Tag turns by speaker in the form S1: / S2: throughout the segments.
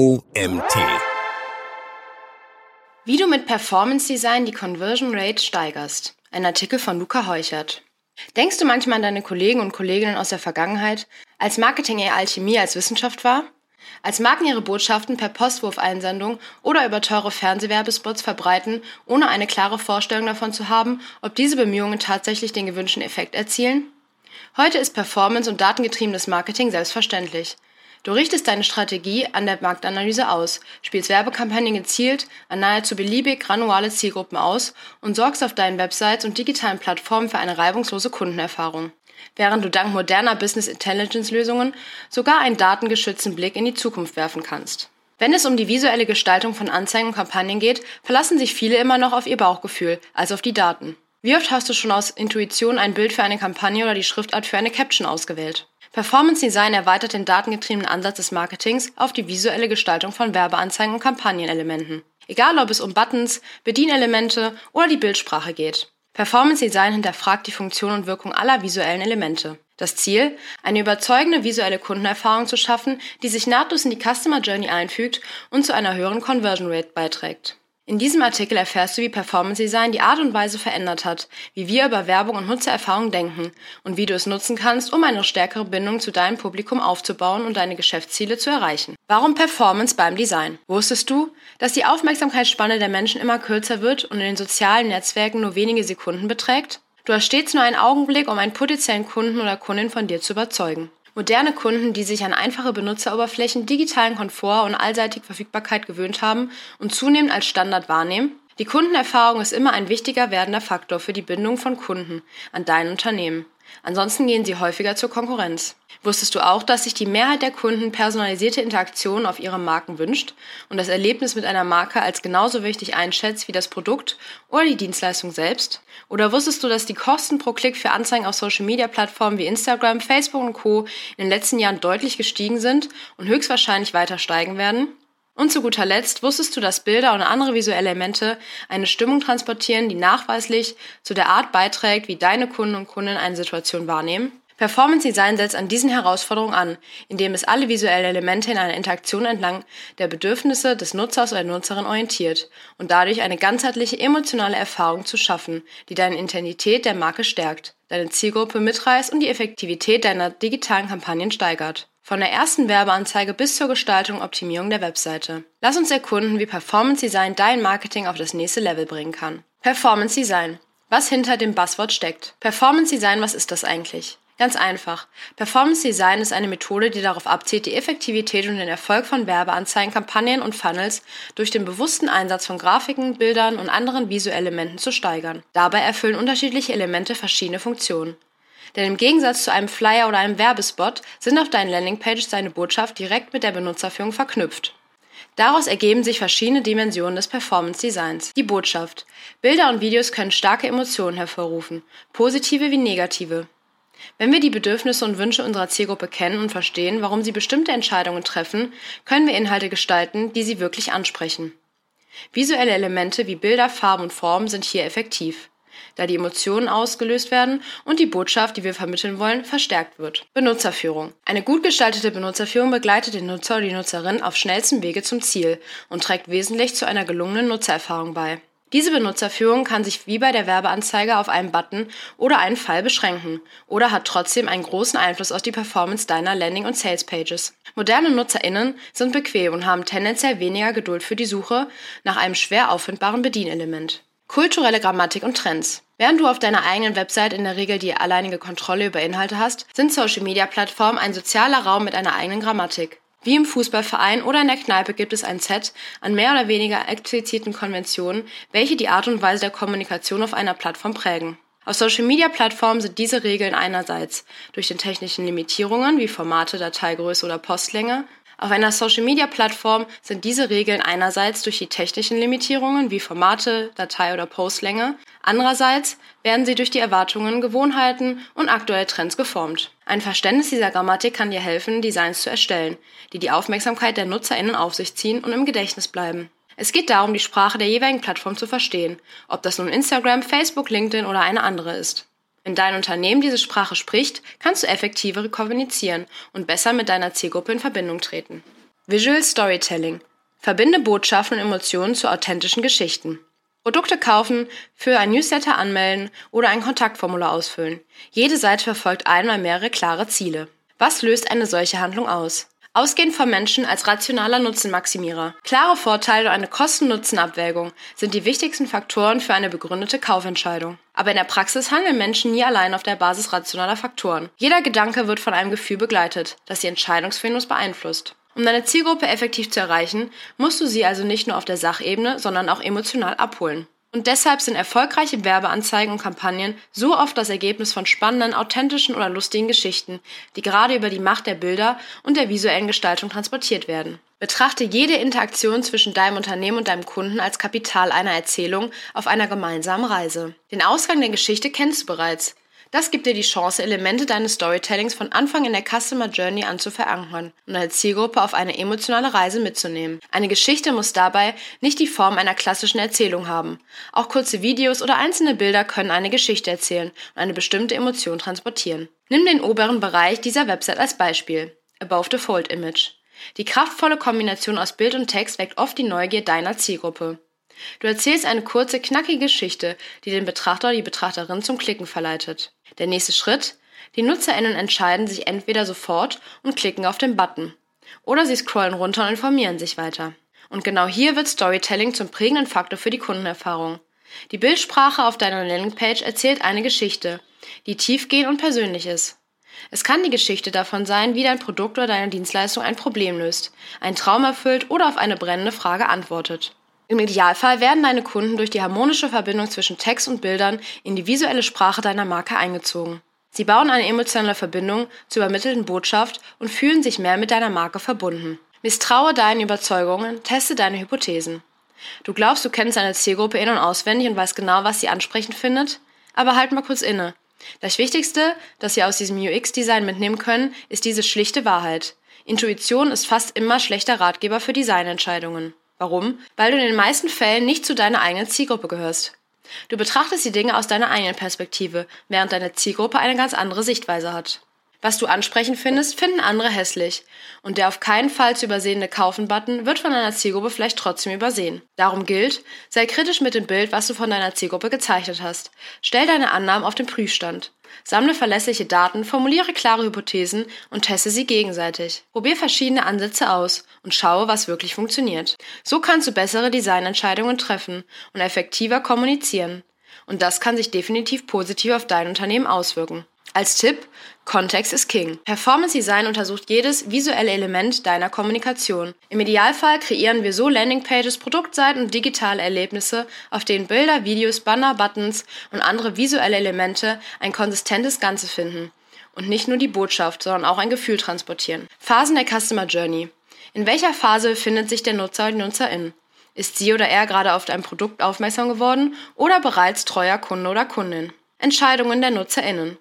S1: OMT.
S2: Wie du mit Performance Design die Conversion Rate steigerst. Ein Artikel von Luca Heuchert. Denkst du manchmal an deine Kollegen und Kolleginnen aus der Vergangenheit, als Marketing eher Alchemie als Wissenschaft war? Als Marken ihre Botschaften per Postwurfeinsendung oder über teure Fernsehwerbespots verbreiten, ohne eine klare Vorstellung davon zu haben, ob diese Bemühungen tatsächlich den gewünschten Effekt erzielen? Heute ist Performance und datengetriebenes Marketing selbstverständlich. Du richtest deine Strategie an der Marktanalyse aus, spielst Werbekampagnen gezielt an nahezu beliebig granuale Zielgruppen aus und sorgst auf deinen Websites und digitalen Plattformen für eine reibungslose Kundenerfahrung. Während du dank moderner Business Intelligence Lösungen sogar einen datengeschützten Blick in die Zukunft werfen kannst. Wenn es um die visuelle Gestaltung von Anzeigen und Kampagnen geht, verlassen sich viele immer noch auf ihr Bauchgefühl als auf die Daten. Wie oft hast du schon aus Intuition ein Bild für eine Kampagne oder die Schriftart für eine Caption ausgewählt? Performance Design erweitert den datengetriebenen Ansatz des Marketings auf die visuelle Gestaltung von Werbeanzeigen und Kampagnenelementen. Egal ob es um Buttons, Bedienelemente oder die Bildsprache geht. Performance Design hinterfragt die Funktion und Wirkung aller visuellen Elemente. Das Ziel? Eine überzeugende visuelle Kundenerfahrung zu schaffen, die sich nahtlos in die Customer Journey einfügt und zu einer höheren Conversion Rate beiträgt. In diesem Artikel erfährst du, wie Performance Design die Art und Weise verändert hat, wie wir über Werbung und Nutzererfahrung denken und wie du es nutzen kannst, um eine stärkere Bindung zu deinem Publikum aufzubauen und deine Geschäftsziele zu erreichen. Warum Performance beim Design? Wusstest du, dass die Aufmerksamkeitsspanne der Menschen immer kürzer wird und in den sozialen Netzwerken nur wenige Sekunden beträgt? Du hast stets nur einen Augenblick, um einen potenziellen Kunden oder Kundin von dir zu überzeugen. Moderne Kunden, die sich an einfache Benutzeroberflächen, digitalen Komfort und allseitige Verfügbarkeit gewöhnt haben und zunehmend als Standard wahrnehmen, die Kundenerfahrung ist immer ein wichtiger werdender Faktor für die Bindung von Kunden an dein Unternehmen. Ansonsten gehen sie häufiger zur Konkurrenz. Wusstest du auch, dass sich die Mehrheit der Kunden personalisierte Interaktionen auf ihre Marken wünscht und das Erlebnis mit einer Marke als genauso wichtig einschätzt wie das Produkt oder die Dienstleistung selbst? Oder wusstest du, dass die Kosten pro Klick für Anzeigen auf Social-Media-Plattformen wie Instagram, Facebook und Co. in den letzten Jahren deutlich gestiegen sind und höchstwahrscheinlich weiter steigen werden? Und zu guter Letzt wusstest du, dass Bilder und andere visuelle Elemente eine Stimmung transportieren, die nachweislich zu der Art beiträgt, wie deine Kunden und Kunden eine Situation wahrnehmen? Performance Design setzt an diesen Herausforderungen an, indem es alle visuellen Elemente in einer Interaktion entlang der Bedürfnisse des Nutzers oder der Nutzerin orientiert und dadurch eine ganzheitliche emotionale Erfahrung zu schaffen, die deine Intensität der Marke stärkt, deine Zielgruppe mitreißt und die Effektivität deiner digitalen Kampagnen steigert. Von der ersten Werbeanzeige bis zur Gestaltung und Optimierung der Webseite. Lass uns erkunden, wie Performance Design dein Marketing auf das nächste Level bringen kann. Performance Design. Was hinter dem Buzzword steckt. Performance Design, was ist das eigentlich? Ganz einfach. Performance Design ist eine Methode, die darauf abzielt, die Effektivität und den Erfolg von Werbeanzeigen, Kampagnen und Funnels durch den bewussten Einsatz von Grafiken, Bildern und anderen visuellen Elementen zu steigern. Dabei erfüllen unterschiedliche Elemente verschiedene Funktionen. Denn im Gegensatz zu einem Flyer oder einem Werbespot sind auf deinen Landingpages deine Botschaft direkt mit der Benutzerführung verknüpft. Daraus ergeben sich verschiedene Dimensionen des Performance Designs. Die Botschaft. Bilder und Videos können starke Emotionen hervorrufen, positive wie negative. Wenn wir die Bedürfnisse und Wünsche unserer Zielgruppe kennen und verstehen, warum sie bestimmte Entscheidungen treffen, können wir Inhalte gestalten, die sie wirklich ansprechen. Visuelle Elemente wie Bilder, Farben und Formen sind hier effektiv, da die Emotionen ausgelöst werden und die Botschaft, die wir vermitteln wollen, verstärkt wird. Benutzerführung. Eine gut gestaltete Benutzerführung begleitet den Nutzer oder die Nutzerin auf schnellstem Wege zum Ziel und trägt wesentlich zu einer gelungenen Nutzererfahrung bei. Diese Benutzerführung kann sich wie bei der Werbeanzeige auf einen Button oder einen Fall beschränken oder hat trotzdem einen großen Einfluss auf die Performance deiner Landing- und Sales-Pages. Moderne NutzerInnen sind bequem und haben tendenziell weniger Geduld für die Suche nach einem schwer auffindbaren Bedienelement. Kulturelle Grammatik und Trends. Während du auf deiner eigenen Website in der Regel die alleinige Kontrolle über Inhalte hast, sind Social-Media-Plattformen ein sozialer Raum mit einer eigenen Grammatik. Wie im Fußballverein oder in der Kneipe gibt es ein Set an mehr oder weniger expliziten Konventionen, welche die Art und Weise der Kommunikation auf einer Plattform prägen. Auf Social-Media-Plattformen sind diese Regeln einerseits durch den technischen Limitierungen wie Formate, Dateigröße oder Postlänge auf einer Social-Media-Plattform sind diese Regeln einerseits durch die technischen Limitierungen wie Formate, Datei oder Postlänge, andererseits werden sie durch die Erwartungen, Gewohnheiten und aktuelle Trends geformt. Ein Verständnis dieser Grammatik kann dir helfen, Designs zu erstellen, die die Aufmerksamkeit der NutzerInnen auf sich ziehen und im Gedächtnis bleiben. Es geht darum, die Sprache der jeweiligen Plattform zu verstehen, ob das nun Instagram, Facebook, LinkedIn oder eine andere ist. Wenn dein Unternehmen diese Sprache spricht, kannst du effektiver kommunizieren und besser mit deiner Zielgruppe in Verbindung treten. Visual Storytelling. Verbinde Botschaften und Emotionen zu authentischen Geschichten. Produkte kaufen, für ein Newsletter anmelden oder ein Kontaktformular ausfüllen. Jede Seite verfolgt einmal mehrere klare Ziele. Was löst eine solche Handlung aus? Ausgehend vom Menschen als rationaler Nutzenmaximierer. Klare Vorteile und eine Kosten-Nutzen-Abwägung sind die wichtigsten Faktoren für eine begründete Kaufentscheidung. Aber in der Praxis handeln Menschen nie allein auf der Basis rationaler Faktoren. Jeder Gedanke wird von einem Gefühl begleitet, das die Entscheidungsfindung beeinflusst. Um deine Zielgruppe effektiv zu erreichen, musst du sie also nicht nur auf der Sachebene, sondern auch emotional abholen. Und deshalb sind erfolgreiche Werbeanzeigen und Kampagnen so oft das Ergebnis von spannenden, authentischen oder lustigen Geschichten, die gerade über die Macht der Bilder und der visuellen Gestaltung transportiert werden. Betrachte jede Interaktion zwischen deinem Unternehmen und deinem Kunden als Kapital einer Erzählung auf einer gemeinsamen Reise. Den Ausgang der Geschichte kennst du bereits. Das gibt dir die Chance, Elemente deines Storytellings von Anfang in der Customer Journey an zu verankern und deine Zielgruppe auf eine emotionale Reise mitzunehmen. Eine Geschichte muss dabei nicht die Form einer klassischen Erzählung haben. Auch kurze Videos oder einzelne Bilder können eine Geschichte erzählen und eine bestimmte Emotion transportieren. Nimm den oberen Bereich dieser Website als Beispiel. Above the Fold Image. Die kraftvolle Kombination aus Bild und Text weckt oft die Neugier deiner Zielgruppe. Du erzählst eine kurze, knackige Geschichte, die den Betrachter oder die Betrachterin zum Klicken verleitet. Der nächste Schritt? Die NutzerInnen entscheiden sich entweder sofort und klicken auf den Button. Oder sie scrollen runter und informieren sich weiter. Und genau hier wird Storytelling zum prägenden Faktor für die Kundenerfahrung. Die Bildsprache auf deiner Landingpage erzählt eine Geschichte, die tiefgehend und persönlich ist. Es kann die Geschichte davon sein, wie dein Produkt oder deine Dienstleistung ein Problem löst, einen Traum erfüllt oder auf eine brennende Frage antwortet. Im Idealfall werden deine Kunden durch die harmonische Verbindung zwischen Text und Bildern in die visuelle Sprache deiner Marke eingezogen. Sie bauen eine emotionale Verbindung zur übermittelten Botschaft und fühlen sich mehr mit deiner Marke verbunden. Misstraue deinen Überzeugungen, teste deine Hypothesen. Du glaubst, du kennst deine Zielgruppe in- und auswendig und weißt genau, was sie ansprechend findet? Aber halt mal kurz inne. Das Wichtigste, das Sie aus diesem UX-Design mitnehmen können, ist diese schlichte Wahrheit. Intuition ist fast immer schlechter Ratgeber für Designentscheidungen. Warum? Weil du in den meisten Fällen nicht zu deiner eigenen Zielgruppe gehörst. Du betrachtest die Dinge aus deiner eigenen Perspektive, während deine Zielgruppe eine ganz andere Sichtweise hat. Was du ansprechend findest, finden andere hässlich. Und der auf keinen Fall zu übersehende Kaufen-Button wird von deiner Zielgruppe vielleicht trotzdem übersehen. Darum gilt, sei kritisch mit dem Bild, was du von deiner Zielgruppe gezeichnet hast. Stell deine Annahmen auf den Prüfstand. Sammle verlässliche Daten, formuliere klare Hypothesen und teste sie gegenseitig. Probier verschiedene Ansätze aus und schaue, was wirklich funktioniert. So kannst du bessere Designentscheidungen treffen und effektiver kommunizieren. Und das kann sich definitiv positiv auf dein Unternehmen auswirken. Als Tipp, Kontext ist King. Performance Design untersucht jedes visuelle Element deiner Kommunikation. Im Idealfall kreieren wir so Landingpages, Produktseiten und digitale Erlebnisse, auf denen Bilder, Videos, Banner, Buttons und andere visuelle Elemente ein konsistentes Ganze finden. Und nicht nur die Botschaft, sondern auch ein Gefühl transportieren. Phasen der Customer Journey. In welcher Phase befindet sich der Nutzer die Nutzerin? Ist sie oder er gerade auf dein Produkt aufmerksam geworden oder bereits treuer Kunde oder Kundin? Entscheidungen der NutzerInnen.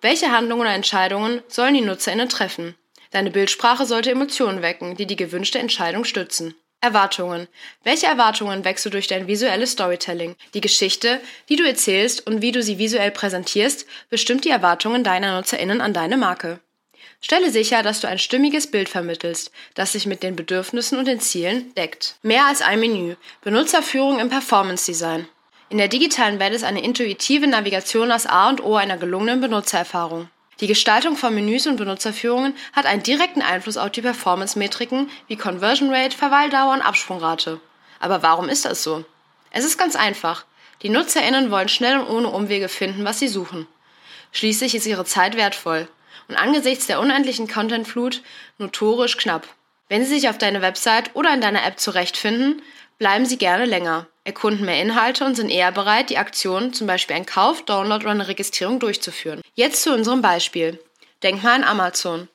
S2: Welche Handlungen oder Entscheidungen sollen die NutzerInnen treffen? Deine Bildsprache sollte Emotionen wecken, die die gewünschte Entscheidung stützen. Erwartungen. Welche Erwartungen wächst du durch dein visuelles Storytelling? Die Geschichte, die du erzählst und wie du sie visuell präsentierst, bestimmt die Erwartungen deiner NutzerInnen an deine Marke. Stelle sicher, dass du ein stimmiges Bild vermittelst, das sich mit den Bedürfnissen und den Zielen deckt. Mehr als ein Menü. Benutzerführung im Performance Design. In der digitalen Welt ist eine intuitive Navigation das A und O einer gelungenen Benutzererfahrung. Die Gestaltung von Menüs und Benutzerführungen hat einen direkten Einfluss auf die Performance-Metriken wie Conversion Rate, Verweildauer und Absprungrate. Aber warum ist das so? Es ist ganz einfach. Die NutzerInnen wollen schnell und ohne Umwege finden, was sie suchen. Schließlich ist ihre Zeit wertvoll und angesichts der unendlichen Contentflut notorisch knapp. Wenn sie sich auf deine Website oder in deiner App zurechtfinden, bleiben sie gerne länger erkunden mehr Inhalte und sind eher bereit, die Aktion, zum Beispiel ein Kauf, Download oder eine Registrierung durchzuführen. Jetzt zu unserem Beispiel. Denk mal an Amazon.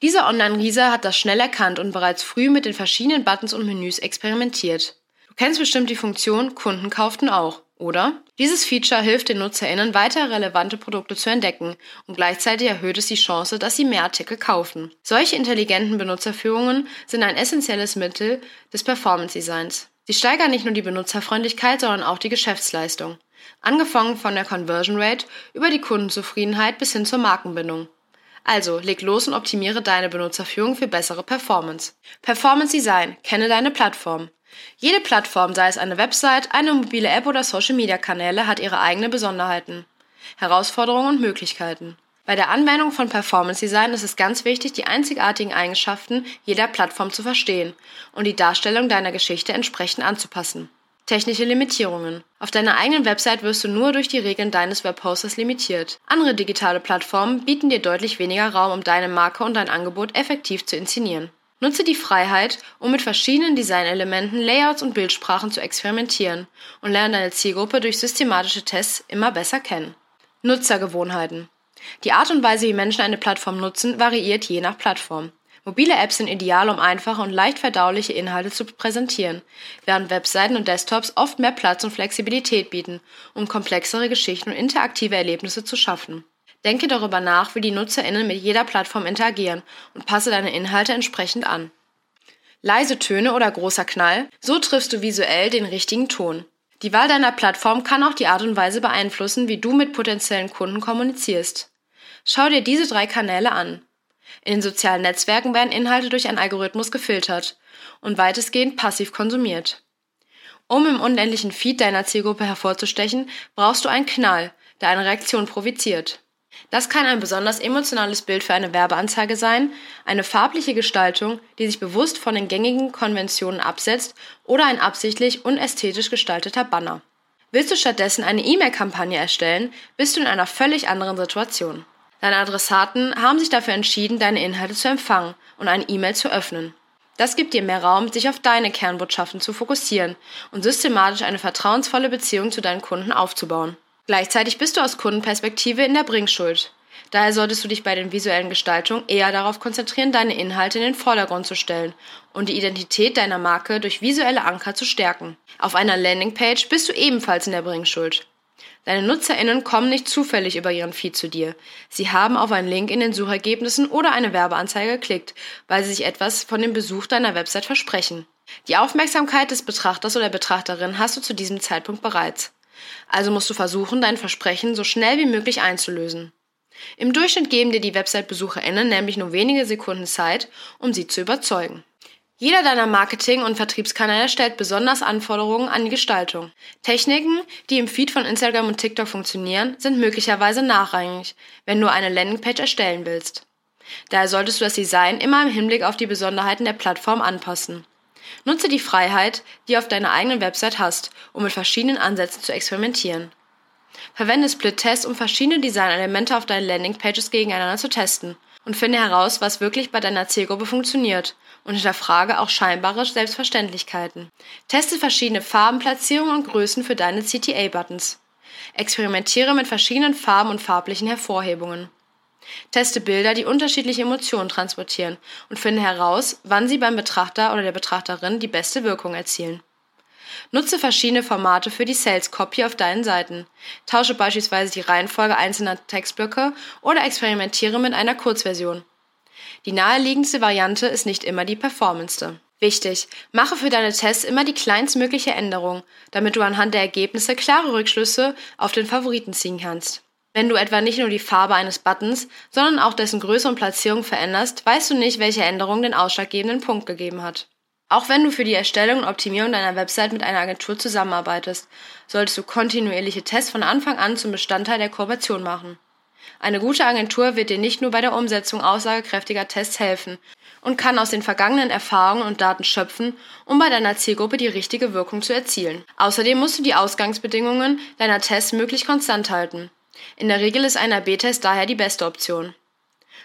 S2: Dieser Online-Riese hat das schnell erkannt und bereits früh mit den verschiedenen Buttons und Menüs experimentiert. Du kennst bestimmt die Funktion Kunden kauften auch, oder? Dieses Feature hilft den NutzerInnen, weiter relevante Produkte zu entdecken und gleichzeitig erhöht es die Chance, dass sie mehr Artikel kaufen. Solche intelligenten Benutzerführungen sind ein essentielles Mittel des Performance Designs. Sie steigern nicht nur die Benutzerfreundlichkeit, sondern auch die Geschäftsleistung. Angefangen von der Conversion Rate über die Kundenzufriedenheit bis hin zur Markenbindung. Also leg los und optimiere deine Benutzerführung für bessere Performance. Performance Design. Kenne deine Plattform. Jede Plattform, sei es eine Website, eine mobile App oder Social-Media-Kanäle, hat ihre eigenen Besonderheiten, Herausforderungen und Möglichkeiten. Bei der Anwendung von Performance Design ist es ganz wichtig, die einzigartigen Eigenschaften jeder Plattform zu verstehen und die Darstellung deiner Geschichte entsprechend anzupassen. Technische Limitierungen. Auf deiner eigenen Website wirst du nur durch die Regeln deines Webhosters limitiert. Andere digitale Plattformen bieten dir deutlich weniger Raum, um deine Marke und dein Angebot effektiv zu inszenieren. Nutze die Freiheit, um mit verschiedenen Designelementen, Layouts und Bildsprachen zu experimentieren und lerne deine Zielgruppe durch systematische Tests immer besser kennen. Nutzergewohnheiten. Die Art und Weise, wie Menschen eine Plattform nutzen, variiert je nach Plattform. Mobile Apps sind ideal, um einfache und leicht verdauliche Inhalte zu präsentieren, während Webseiten und Desktops oft mehr Platz und Flexibilität bieten, um komplexere Geschichten und interaktive Erlebnisse zu schaffen. Denke darüber nach, wie die NutzerInnen mit jeder Plattform interagieren und passe deine Inhalte entsprechend an. Leise Töne oder großer Knall, so triffst du visuell den richtigen Ton. Die Wahl deiner Plattform kann auch die Art und Weise beeinflussen, wie du mit potenziellen Kunden kommunizierst. Schau dir diese drei Kanäle an. In den sozialen Netzwerken werden Inhalte durch einen Algorithmus gefiltert und weitestgehend passiv konsumiert. Um im unendlichen Feed deiner Zielgruppe hervorzustechen, brauchst du einen Knall, der eine Reaktion provoziert. Das kann ein besonders emotionales Bild für eine Werbeanzeige sein, eine farbliche Gestaltung, die sich bewusst von den gängigen Konventionen absetzt oder ein absichtlich unästhetisch gestalteter Banner. Willst du stattdessen eine E-Mail-Kampagne erstellen, bist du in einer völlig anderen Situation. Deine Adressaten haben sich dafür entschieden, deine Inhalte zu empfangen und eine E-Mail zu öffnen. Das gibt dir mehr Raum, sich auf deine Kernbotschaften zu fokussieren und systematisch eine vertrauensvolle Beziehung zu deinen Kunden aufzubauen. Gleichzeitig bist du aus Kundenperspektive in der Bringschuld. Daher solltest du dich bei den visuellen Gestaltungen eher darauf konzentrieren, deine Inhalte in den Vordergrund zu stellen und die Identität deiner Marke durch visuelle Anker zu stärken. Auf einer Landingpage bist du ebenfalls in der Bringschuld. Deine NutzerInnen kommen nicht zufällig über ihren Feed zu dir. Sie haben auf einen Link in den Suchergebnissen oder eine Werbeanzeige geklickt, weil sie sich etwas von dem Besuch deiner Website versprechen. Die Aufmerksamkeit des Betrachters oder Betrachterin hast du zu diesem Zeitpunkt bereits. Also musst du versuchen, dein Versprechen so schnell wie möglich einzulösen. Im Durchschnitt geben dir die Website-BesucherInnen nämlich nur wenige Sekunden Zeit, um sie zu überzeugen. Jeder deiner Marketing- und Vertriebskanäle stellt besonders Anforderungen an die Gestaltung. Techniken, die im Feed von Instagram und TikTok funktionieren, sind möglicherweise nachrangig, wenn du eine Landingpage erstellen willst. Daher solltest du das Design immer im Hinblick auf die Besonderheiten der Plattform anpassen. Nutze die Freiheit, die du auf deiner eigenen Website hast, um mit verschiedenen Ansätzen zu experimentieren. Verwende Split-Tests, um verschiedene Designelemente auf deinen Landingpages gegeneinander zu testen und finde heraus, was wirklich bei deiner Zielgruppe funktioniert und hinterfrage auch scheinbare Selbstverständlichkeiten. Teste verschiedene Farben, Platzierungen und Größen für deine CTA-Buttons. Experimentiere mit verschiedenen Farben und farblichen Hervorhebungen. Teste Bilder, die unterschiedliche Emotionen transportieren und finde heraus, wann sie beim Betrachter oder der Betrachterin die beste Wirkung erzielen. Nutze verschiedene Formate für die Sales Copy auf deinen Seiten. Tausche beispielsweise die Reihenfolge einzelner Textblöcke oder experimentiere mit einer Kurzversion. Die naheliegendste Variante ist nicht immer die performance Wichtig, mache für deine Tests immer die kleinstmögliche Änderung, damit du anhand der Ergebnisse klare Rückschlüsse auf den Favoriten ziehen kannst. Wenn du etwa nicht nur die Farbe eines Buttons, sondern auch dessen Größe und Platzierung veränderst, weißt du nicht, welche Änderung den ausschlaggebenden Punkt gegeben hat. Auch wenn du für die Erstellung und Optimierung deiner Website mit einer Agentur zusammenarbeitest, solltest du kontinuierliche Tests von Anfang an zum Bestandteil der Kooperation machen. Eine gute Agentur wird dir nicht nur bei der Umsetzung aussagekräftiger Tests helfen und kann aus den vergangenen Erfahrungen und Daten schöpfen, um bei deiner Zielgruppe die richtige Wirkung zu erzielen. Außerdem musst du die Ausgangsbedingungen deiner Tests möglichst konstant halten. In der Regel ist ein AB-Test daher die beste Option.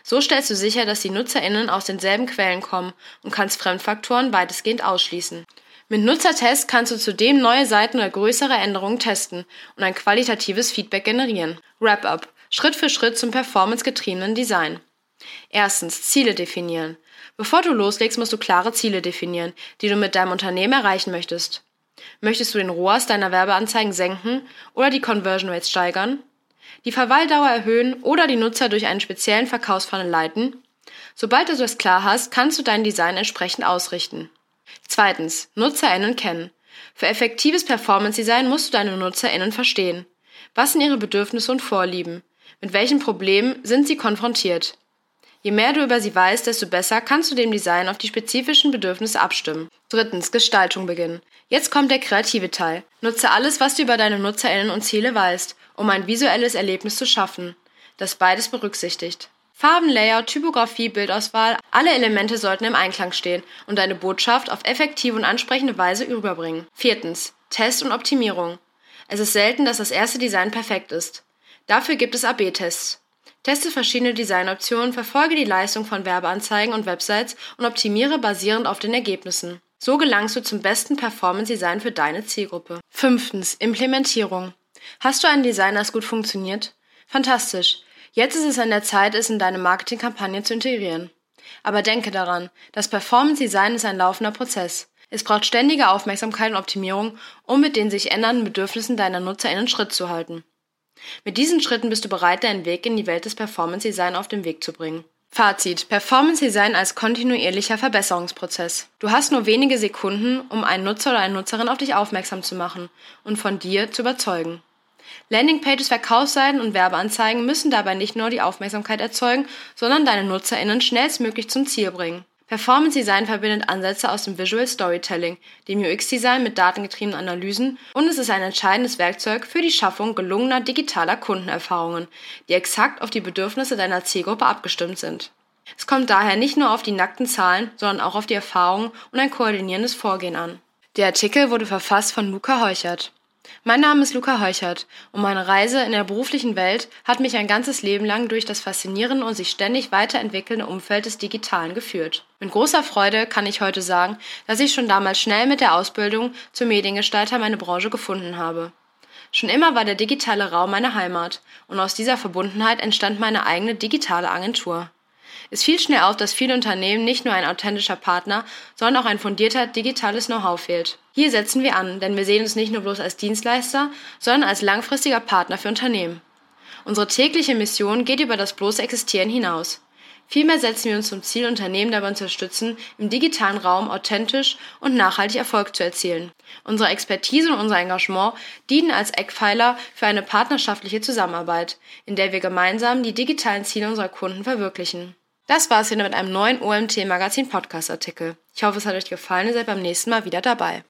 S2: So stellst du sicher, dass die NutzerInnen aus denselben Quellen kommen und kannst Fremdfaktoren weitestgehend ausschließen. Mit Nutzertests kannst du zudem neue Seiten oder größere Änderungen testen und ein qualitatives Feedback generieren. Wrap-up. Schritt für Schritt zum performancegetriebenen Design. Erstens, Ziele definieren. Bevor du loslegst, musst du klare Ziele definieren, die du mit deinem Unternehmen erreichen möchtest. Möchtest du den ROAS deiner Werbeanzeigen senken oder die Conversion Rates steigern? Die Verweildauer erhöhen oder die Nutzer durch einen speziellen Verkaufsfunnel leiten. Sobald du das klar hast, kannst du dein Design entsprechend ausrichten. Zweitens, NutzerInnen kennen. Für effektives Performance-Design musst du deine NutzerInnen verstehen. Was sind ihre Bedürfnisse und Vorlieben? Mit welchen Problemen sind sie konfrontiert? Je mehr du über sie weißt, desto besser kannst du dem Design auf die spezifischen Bedürfnisse abstimmen. Drittens, Gestaltung beginnen. Jetzt kommt der kreative Teil. Nutze alles, was du über deine NutzerInnen und Ziele weißt, um ein visuelles Erlebnis zu schaffen, das beides berücksichtigt. Farben, Layout, Typografie, Bildauswahl, alle Elemente sollten im Einklang stehen und deine Botschaft auf effektive und ansprechende Weise überbringen. Viertens. Test und Optimierung. Es ist selten, dass das erste Design perfekt ist. Dafür gibt es AB-Tests. Teste verschiedene Designoptionen, verfolge die Leistung von Werbeanzeigen und Websites und optimiere basierend auf den Ergebnissen. So gelangst du zum besten Performance-Design für deine Zielgruppe. Fünftens. Implementierung. Hast du ein Design, das gut funktioniert? Fantastisch. Jetzt ist es an der Zeit, es in deine Marketingkampagne zu integrieren. Aber denke daran, das Performance Design ist ein laufender Prozess. Es braucht ständige Aufmerksamkeit und Optimierung, um mit den sich ändernden Bedürfnissen deiner NutzerInnen Schritt zu halten. Mit diesen Schritten bist du bereit, deinen Weg in die Welt des Performance Design auf den Weg zu bringen. Fazit. Performance Design als kontinuierlicher Verbesserungsprozess. Du hast nur wenige Sekunden, um einen Nutzer oder eine Nutzerin auf dich aufmerksam zu machen und von dir zu überzeugen. Landingpages, Verkaufsseiten und Werbeanzeigen müssen dabei nicht nur die Aufmerksamkeit erzeugen, sondern deine NutzerInnen schnellstmöglich zum Ziel bringen. Performance Design verbindet Ansätze aus dem Visual Storytelling, dem UX Design mit datengetriebenen Analysen und es ist ein entscheidendes Werkzeug für die Schaffung gelungener digitaler Kundenerfahrungen, die exakt auf die Bedürfnisse deiner Zielgruppe abgestimmt sind. Es kommt daher nicht nur auf die nackten Zahlen, sondern auch auf die Erfahrungen und ein koordinierendes Vorgehen an. Der Artikel wurde verfasst von Luca Heuchert. Mein Name ist Luca Heuchert und meine Reise in der beruflichen Welt hat mich ein ganzes Leben lang durch das faszinierende und sich ständig weiterentwickelnde Umfeld des Digitalen geführt. Mit großer Freude kann ich heute sagen, dass ich schon damals schnell mit der Ausbildung zum Mediengestalter meine Branche gefunden habe. Schon immer war der digitale Raum meine Heimat und aus dieser Verbundenheit entstand meine eigene digitale Agentur. Es fiel schnell auf, dass viele Unternehmen nicht nur ein authentischer Partner, sondern auch ein fundierter digitales Know-how fehlt. Hier setzen wir an, denn wir sehen uns nicht nur bloß als Dienstleister, sondern als langfristiger Partner für Unternehmen. Unsere tägliche Mission geht über das bloße Existieren hinaus. Vielmehr setzen wir uns zum Ziel, Unternehmen dabei unterstützen, im digitalen Raum authentisch und nachhaltig Erfolg zu erzielen. Unsere Expertise und unser Engagement dienen als Eckpfeiler für eine partnerschaftliche Zusammenarbeit, in der wir gemeinsam die digitalen Ziele unserer Kunden verwirklichen. Das war's hier mit einem neuen OMT Magazin Podcast Artikel. Ich hoffe, es hat euch gefallen und seid beim nächsten Mal wieder dabei.